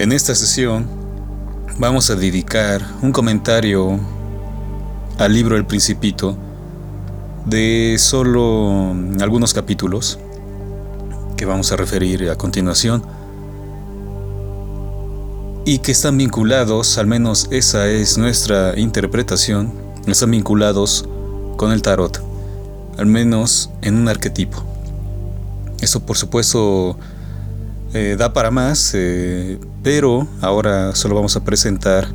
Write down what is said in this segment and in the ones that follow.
En esta sesión vamos a dedicar un comentario al libro El Principito de solo algunos capítulos que vamos a referir a continuación y que están vinculados, al menos esa es nuestra interpretación, están vinculados con el tarot, al menos en un arquetipo. Eso por supuesto eh, da para más, eh, pero ahora solo vamos a presentar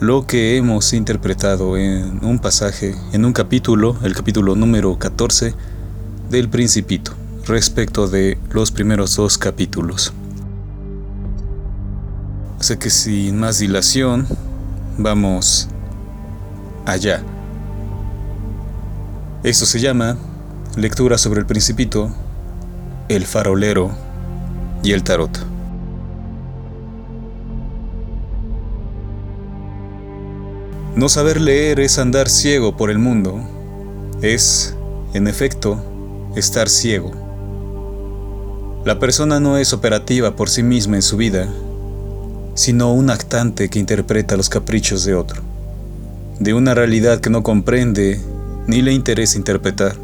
lo que hemos interpretado en un pasaje, en un capítulo, el capítulo número 14 del Principito, respecto de los primeros dos capítulos. Así que sin más dilación, vamos allá. Esto se llama Lectura sobre el Principito, el farolero y el tarot. No saber leer es andar ciego por el mundo. Es, en efecto, estar ciego. La persona no es operativa por sí misma en su vida, sino un actante que interpreta los caprichos de otro, de una realidad que no comprende ni le interesa interpretar.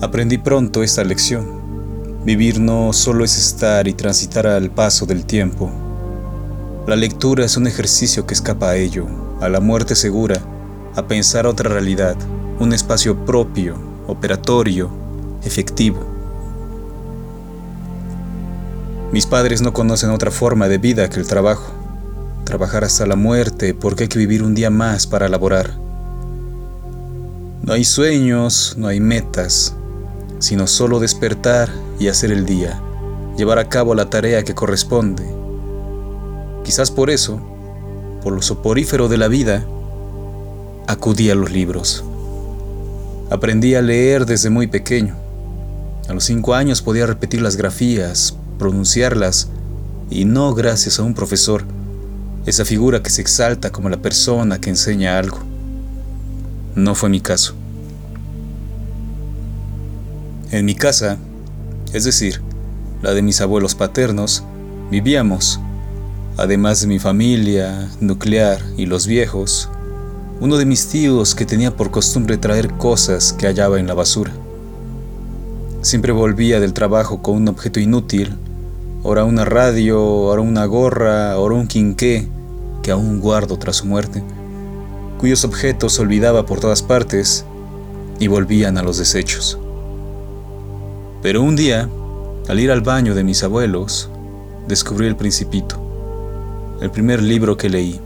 Aprendí pronto esta lección. Vivir no solo es estar y transitar al paso del tiempo, la lectura es un ejercicio que escapa a ello, a la muerte segura, a pensar otra realidad, un espacio propio, operatorio, efectivo. Mis padres no conocen otra forma de vida que el trabajo. Trabajar hasta la muerte porque hay que vivir un día más para laborar. No hay sueños, no hay metas, sino solo despertar y hacer el día, llevar a cabo la tarea que corresponde Quizás por eso, por lo soporífero de la vida, acudí a los libros. Aprendí a leer desde muy pequeño. A los cinco años podía repetir las grafías, pronunciarlas, y no gracias a un profesor, esa figura que se exalta como la persona que enseña algo. No fue mi caso. En mi casa, es decir, la de mis abuelos paternos, vivíamos Además de mi familia nuclear y los viejos, uno de mis tíos que tenía por costumbre traer cosas que hallaba en la basura. Siempre volvía del trabajo con un objeto inútil, ora una radio, ora una gorra, ora un quinqué que aún guardo tras su muerte, cuyos objetos olvidaba por todas partes y volvían a los desechos. Pero un día, al ir al baño de mis abuelos, descubrí el principito el primer libro que leí.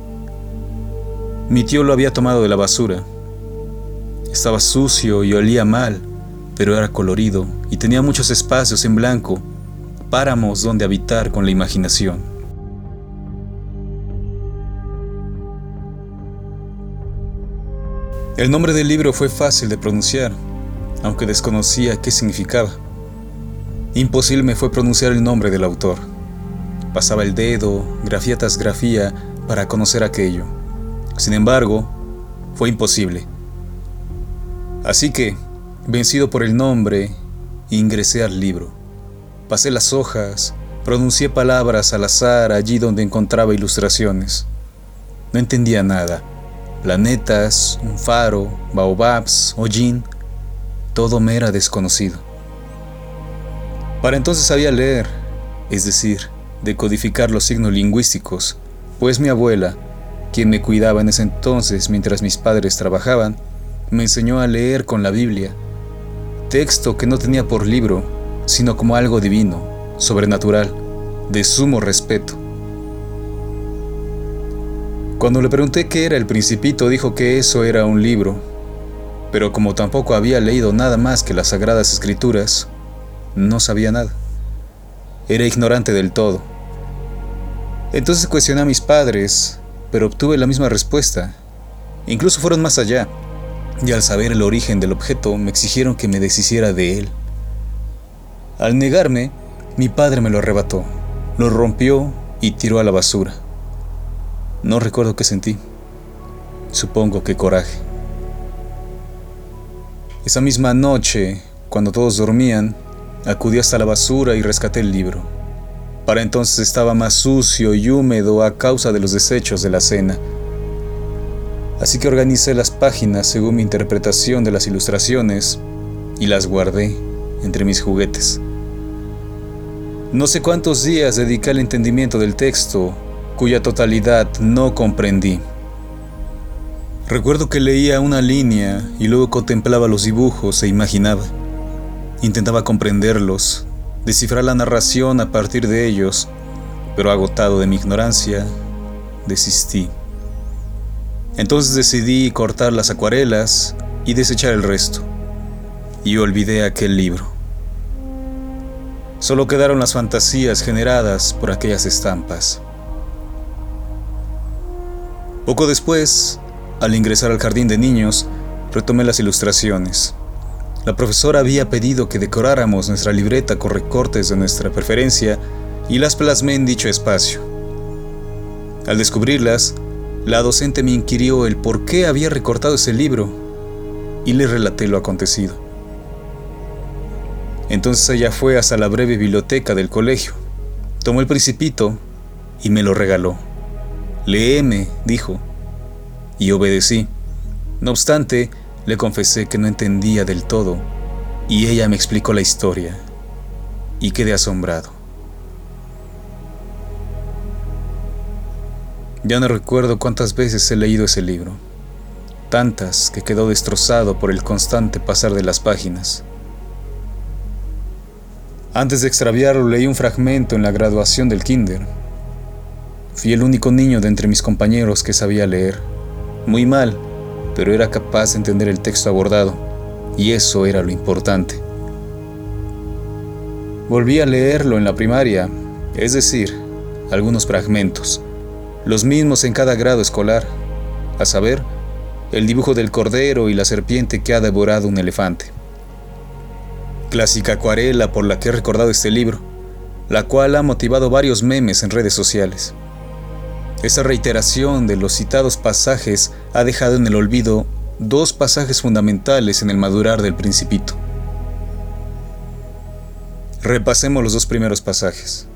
Mi tío lo había tomado de la basura. Estaba sucio y olía mal, pero era colorido y tenía muchos espacios en blanco, páramos donde habitar con la imaginación. El nombre del libro fue fácil de pronunciar, aunque desconocía qué significaba. Imposible me fue pronunciar el nombre del autor. Pasaba el dedo, grafía tras grafía, para conocer aquello. Sin embargo, fue imposible. Así que, vencido por el nombre, ingresé al libro. Pasé las hojas, pronuncié palabras al azar allí donde encontraba ilustraciones. No entendía nada. Planetas, un faro, baobabs, hollín, todo me era desconocido. Para entonces sabía leer, es decir, de codificar los signos lingüísticos, pues mi abuela, quien me cuidaba en ese entonces mientras mis padres trabajaban, me enseñó a leer con la Biblia, texto que no tenía por libro, sino como algo divino, sobrenatural, de sumo respeto. Cuando le pregunté qué era el principito, dijo que eso era un libro, pero como tampoco había leído nada más que las sagradas escrituras, no sabía nada. Era ignorante del todo. Entonces cuestioné a mis padres, pero obtuve la misma respuesta. Incluso fueron más allá, y al saber el origen del objeto me exigieron que me deshiciera de él. Al negarme, mi padre me lo arrebató, lo rompió y tiró a la basura. No recuerdo qué sentí. Supongo que coraje. Esa misma noche, cuando todos dormían, Acudí hasta la basura y rescaté el libro. Para entonces estaba más sucio y húmedo a causa de los desechos de la cena. Así que organicé las páginas según mi interpretación de las ilustraciones y las guardé entre mis juguetes. No sé cuántos días dediqué al entendimiento del texto, cuya totalidad no comprendí. Recuerdo que leía una línea y luego contemplaba los dibujos e imaginaba. Intentaba comprenderlos, descifrar la narración a partir de ellos, pero agotado de mi ignorancia, desistí. Entonces decidí cortar las acuarelas y desechar el resto, y olvidé aquel libro. Solo quedaron las fantasías generadas por aquellas estampas. Poco después, al ingresar al jardín de niños, retomé las ilustraciones. La profesora había pedido que decoráramos nuestra libreta con recortes de nuestra preferencia y las plasmé en dicho espacio. Al descubrirlas, la docente me inquirió el por qué había recortado ese libro y le relaté lo acontecido. Entonces ella fue hasta la breve biblioteca del colegio, tomó el principito y me lo regaló. Léeme, dijo y obedecí. No obstante, le confesé que no entendía del todo, y ella me explicó la historia, y quedé asombrado. Ya no recuerdo cuántas veces he leído ese libro, tantas que quedó destrozado por el constante pasar de las páginas. Antes de extraviarlo leí un fragmento en la graduación del kinder. Fui el único niño de entre mis compañeros que sabía leer muy mal, pero era capaz de entender el texto abordado, y eso era lo importante. Volví a leerlo en la primaria, es decir, algunos fragmentos, los mismos en cada grado escolar, a saber, el dibujo del cordero y la serpiente que ha devorado un elefante. Clásica acuarela por la que he recordado este libro, la cual ha motivado varios memes en redes sociales. Esa reiteración de los citados pasajes ha dejado en el olvido dos pasajes fundamentales en el madurar del principito. Repasemos los dos primeros pasajes.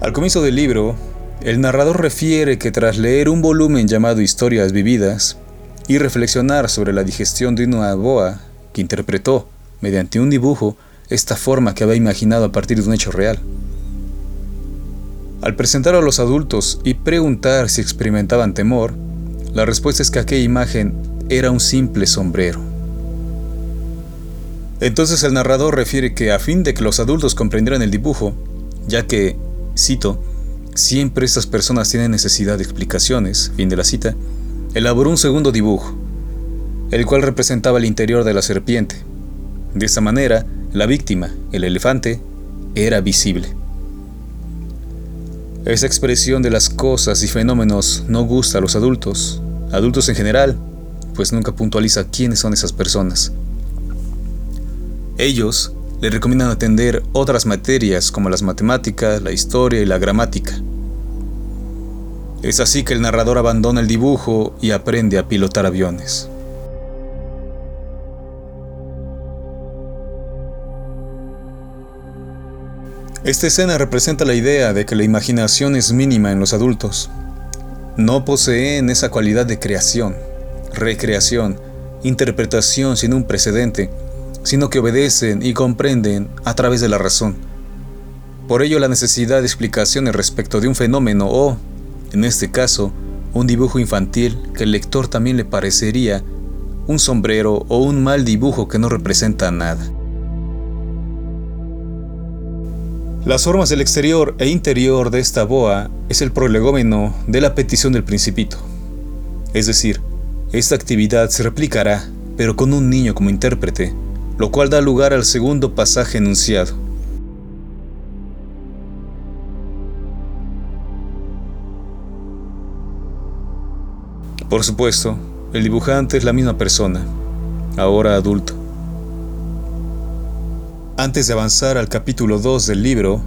Al comienzo del libro, el narrador refiere que tras leer un volumen llamado Historias Vividas y reflexionar sobre la digestión de una boa que interpretó, mediante un dibujo, esta forma que había imaginado a partir de un hecho real. Al presentar a los adultos y preguntar si experimentaban temor, la respuesta es que aquella imagen era un simple sombrero. Entonces el narrador refiere que a fin de que los adultos comprendieran el dibujo, ya que, cito, siempre estas personas tienen necesidad de explicaciones, fin de la cita, elaboró un segundo dibujo, el cual representaba el interior de la serpiente. De esta manera, la víctima, el elefante, era visible. Esa expresión de las cosas y fenómenos no gusta a los adultos, adultos en general, pues nunca puntualiza quiénes son esas personas. Ellos le recomiendan atender otras materias como las matemáticas, la historia y la gramática. Es así que el narrador abandona el dibujo y aprende a pilotar aviones. Esta escena representa la idea de que la imaginación es mínima en los adultos. No poseen esa cualidad de creación, recreación, interpretación sin un precedente, sino que obedecen y comprenden a través de la razón. Por ello la necesidad de explicaciones respecto de un fenómeno o, en este caso, un dibujo infantil que el lector también le parecería un sombrero o un mal dibujo que no representa nada. Las formas del exterior e interior de esta boa es el prolegómeno de la petición del principito. Es decir, esta actividad se replicará, pero con un niño como intérprete, lo cual da lugar al segundo pasaje enunciado. Por supuesto, el dibujante es la misma persona, ahora adulto. Antes de avanzar al capítulo 2 del libro,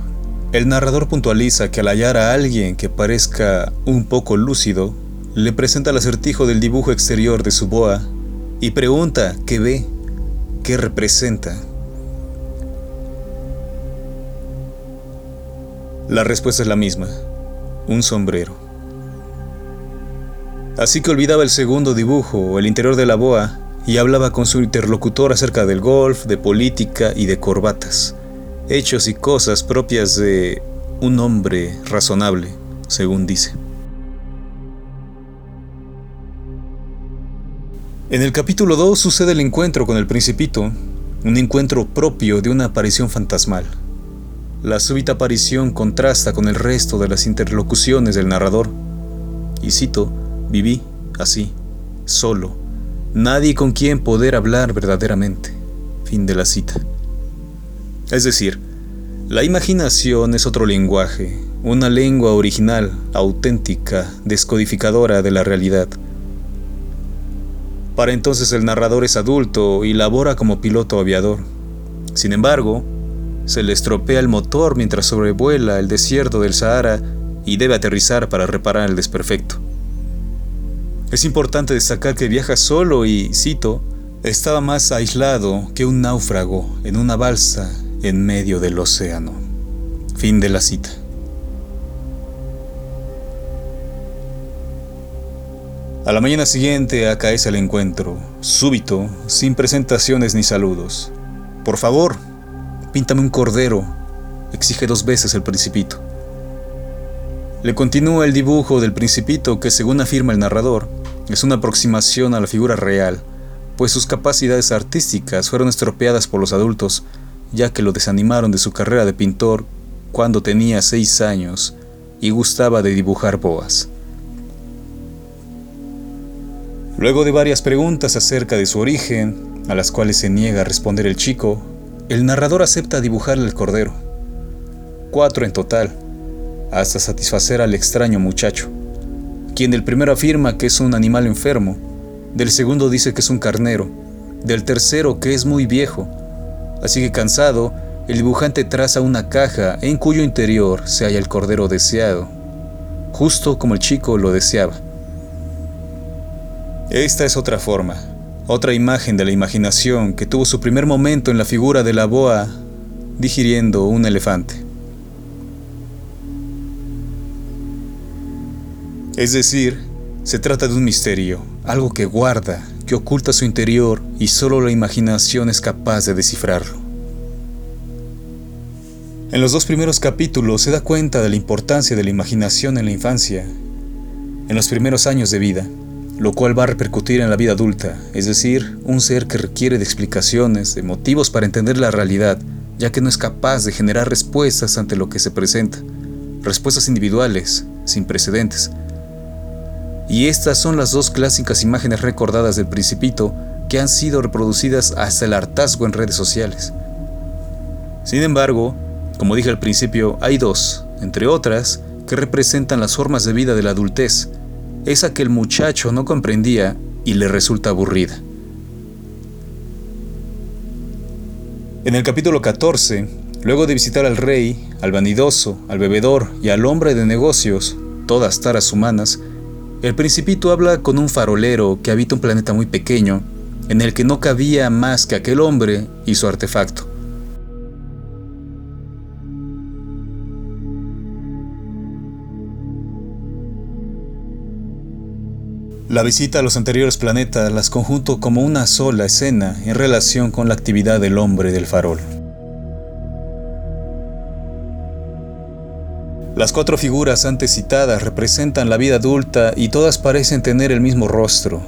el narrador puntualiza que al hallar a alguien que parezca un poco lúcido, le presenta el acertijo del dibujo exterior de su boa y pregunta qué ve, qué representa. La respuesta es la misma, un sombrero. Así que olvidaba el segundo dibujo, el interior de la boa, y hablaba con su interlocutor acerca del golf, de política y de corbatas, hechos y cosas propias de un hombre razonable, según dice. En el capítulo 2 sucede el encuentro con el principito, un encuentro propio de una aparición fantasmal. La súbita aparición contrasta con el resto de las interlocuciones del narrador. Y cito, viví así, solo, nadie con quien poder hablar verdaderamente. Fin de la cita. Es decir, la imaginación es otro lenguaje, una lengua original, auténtica, descodificadora de la realidad. Para entonces el narrador es adulto y labora como piloto aviador. Sin embargo, se le estropea el motor mientras sobrevuela el desierto del Sahara y debe aterrizar para reparar el desperfecto. Es importante destacar que viaja solo y, cito, estaba más aislado que un náufrago en una balsa en medio del océano. Fin de la cita. A la mañana siguiente acaece el encuentro, súbito, sin presentaciones ni saludos. Por favor, píntame un cordero, exige dos veces el principito. Le continúa el dibujo del principito que, según afirma el narrador, es una aproximación a la figura real, pues sus capacidades artísticas fueron estropeadas por los adultos, ya que lo desanimaron de su carrera de pintor cuando tenía seis años y gustaba de dibujar boas. Luego de varias preguntas acerca de su origen, a las cuales se niega a responder el chico, el narrador acepta dibujarle el cordero. Cuatro en total, hasta satisfacer al extraño muchacho quien del primero afirma que es un animal enfermo, del segundo dice que es un carnero, del tercero que es muy viejo. Así que cansado, el dibujante traza una caja en cuyo interior se halla el cordero deseado, justo como el chico lo deseaba. Esta es otra forma, otra imagen de la imaginación que tuvo su primer momento en la figura de la boa digiriendo un elefante. Es decir, se trata de un misterio, algo que guarda, que oculta su interior y solo la imaginación es capaz de descifrarlo. En los dos primeros capítulos se da cuenta de la importancia de la imaginación en la infancia, en los primeros años de vida, lo cual va a repercutir en la vida adulta, es decir, un ser que requiere de explicaciones, de motivos para entender la realidad, ya que no es capaz de generar respuestas ante lo que se presenta, respuestas individuales, sin precedentes, y estas son las dos clásicas imágenes recordadas del principito que han sido reproducidas hasta el hartazgo en redes sociales. Sin embargo, como dije al principio, hay dos, entre otras, que representan las formas de vida de la adultez, esa que el muchacho no comprendía y le resulta aburrida. En el capítulo 14, luego de visitar al rey, al vanidoso, al bebedor y al hombre de negocios, todas taras humanas, el principito habla con un farolero que habita un planeta muy pequeño, en el que no cabía más que aquel hombre y su artefacto. La visita a los anteriores planetas las conjunto como una sola escena en relación con la actividad del hombre del farol. Las cuatro figuras antes citadas representan la vida adulta y todas parecen tener el mismo rostro.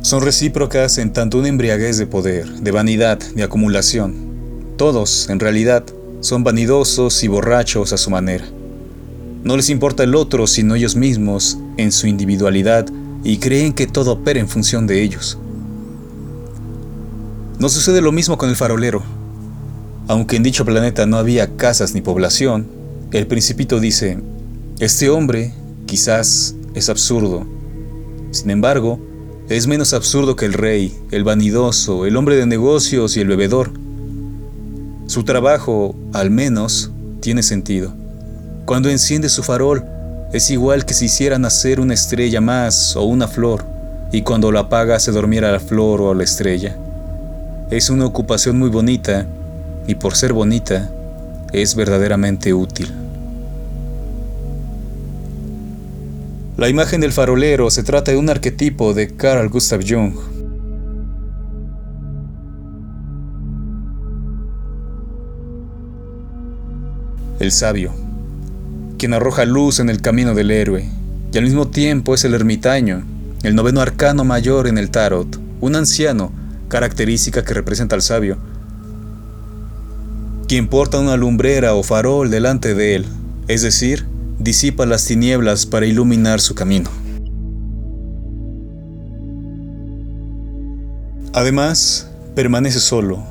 Son recíprocas en tanto una embriaguez de poder, de vanidad, de acumulación. Todos, en realidad, son vanidosos y borrachos a su manera. No les importa el otro sino ellos mismos en su individualidad y creen que todo opera en función de ellos. No sucede lo mismo con el farolero, aunque en dicho planeta no había casas ni población, el principito dice, este hombre quizás es absurdo. Sin embargo, es menos absurdo que el rey, el vanidoso, el hombre de negocios y el bebedor. Su trabajo, al menos, tiene sentido. Cuando enciende su farol, es igual que si hiciera nacer una estrella más o una flor, y cuando lo apaga se dormiera la flor o la estrella. Es una ocupación muy bonita y por ser bonita, es verdaderamente útil. La imagen del farolero se trata de un arquetipo de Carl Gustav Jung. El sabio, quien arroja luz en el camino del héroe, y al mismo tiempo es el ermitaño, el noveno arcano mayor en el tarot, un anciano, característica que representa al sabio, quien porta una lumbrera o farol delante de él, es decir, disipa las tinieblas para iluminar su camino. Además, permanece solo,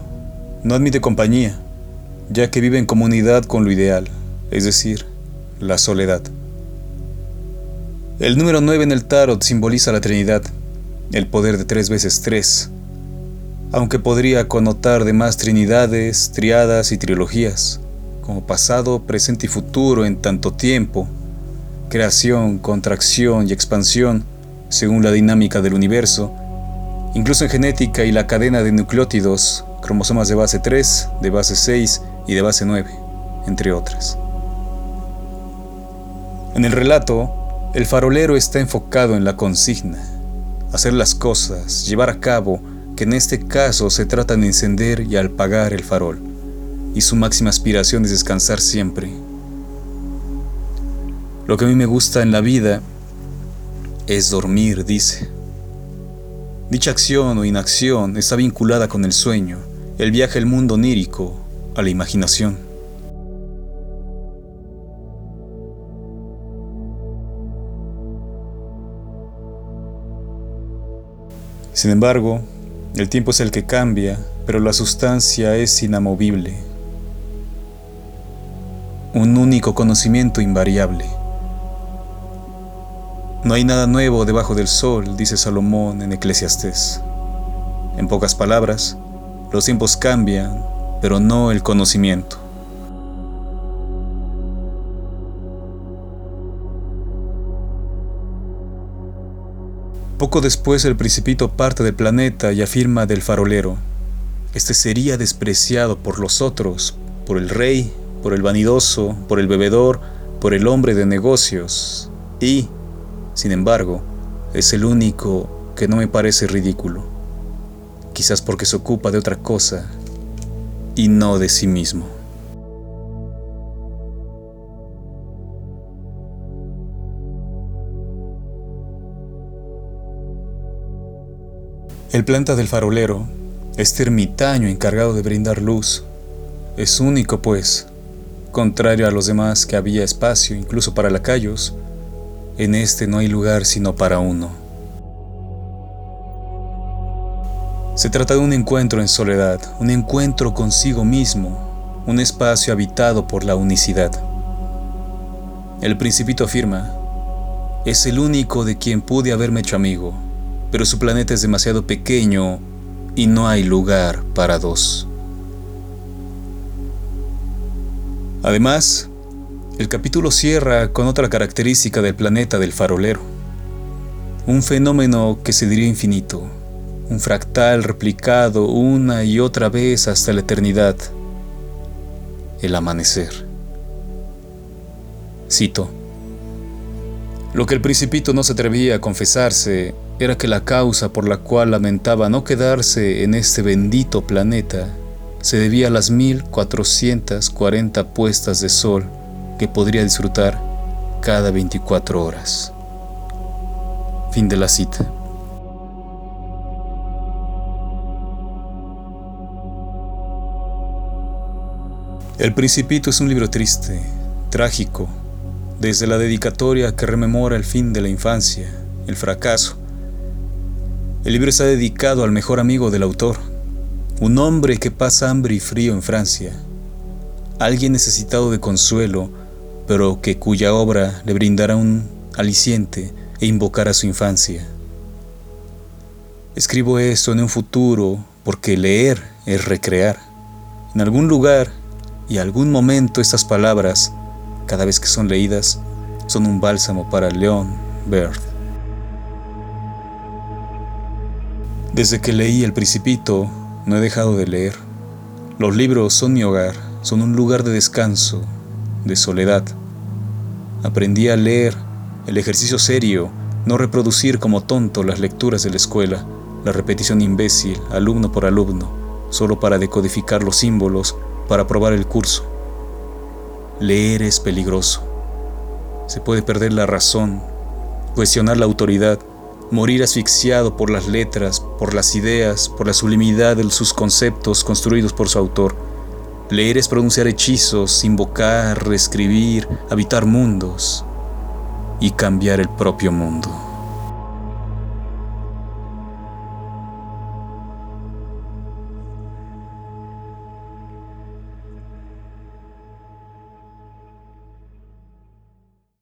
no admite compañía, ya que vive en comunidad con lo ideal, es decir, la soledad. El número 9 en el tarot simboliza la Trinidad, el poder de tres veces tres, aunque podría connotar demás trinidades, triadas y trilogías como pasado, presente y futuro en tanto tiempo, creación, contracción y expansión, según la dinámica del universo, incluso en genética y la cadena de nucleótidos, cromosomas de base 3, de base 6 y de base 9, entre otras. En el relato, el farolero está enfocado en la consigna, hacer las cosas, llevar a cabo, que en este caso se trata de encender y apagar el farol y su máxima aspiración es descansar siempre. Lo que a mí me gusta en la vida es dormir, dice. Dicha acción o inacción está vinculada con el sueño, el viaje al mundo onírico, a la imaginación. Sin embargo, el tiempo es el que cambia, pero la sustancia es inamovible un único conocimiento invariable. No hay nada nuevo debajo del sol, dice Salomón en Eclesiastés. En pocas palabras, los tiempos cambian, pero no el conocimiento. Poco después el principito parte del planeta y afirma del farolero, este sería despreciado por los otros, por el rey por el vanidoso, por el bebedor, por el hombre de negocios y, sin embargo, es el único que no me parece ridículo, quizás porque se ocupa de otra cosa y no de sí mismo. El planta del farolero, este ermitaño encargado de brindar luz, es único pues, Contrario a los demás que había espacio incluso para lacayos, en este no hay lugar sino para uno. Se trata de un encuentro en soledad, un encuentro consigo mismo, un espacio habitado por la unicidad. El principito afirma, es el único de quien pude haberme hecho amigo, pero su planeta es demasiado pequeño y no hay lugar para dos. Además, el capítulo cierra con otra característica del planeta del farolero. Un fenómeno que se diría infinito, un fractal replicado una y otra vez hasta la eternidad, el amanecer. Cito, lo que el principito no se atrevía a confesarse era que la causa por la cual lamentaba no quedarse en este bendito planeta se debía a las 1440 puestas de sol que podría disfrutar cada 24 horas. Fin de la cita. El Principito es un libro triste, trágico, desde la dedicatoria que rememora el fin de la infancia, el fracaso. El libro está dedicado al mejor amigo del autor, un hombre que pasa hambre y frío en Francia, alguien necesitado de consuelo, pero que cuya obra le brindará un aliciente e invocará su infancia. Escribo esto en un futuro porque leer es recrear. En algún lugar y algún momento estas palabras, cada vez que son leídas, son un bálsamo para León Bird. Desde que leí El Principito, no he dejado de leer. Los libros son mi hogar, son un lugar de descanso, de soledad. Aprendí a leer, el ejercicio serio, no reproducir como tonto las lecturas de la escuela, la repetición imbécil, alumno por alumno, solo para decodificar los símbolos, para aprobar el curso. Leer es peligroso. Se puede perder la razón, cuestionar la autoridad, morir asfixiado por las letras, por las ideas, por la sublimidad de sus conceptos construidos por su autor. Leer es pronunciar hechizos, invocar, reescribir, habitar mundos y cambiar el propio mundo.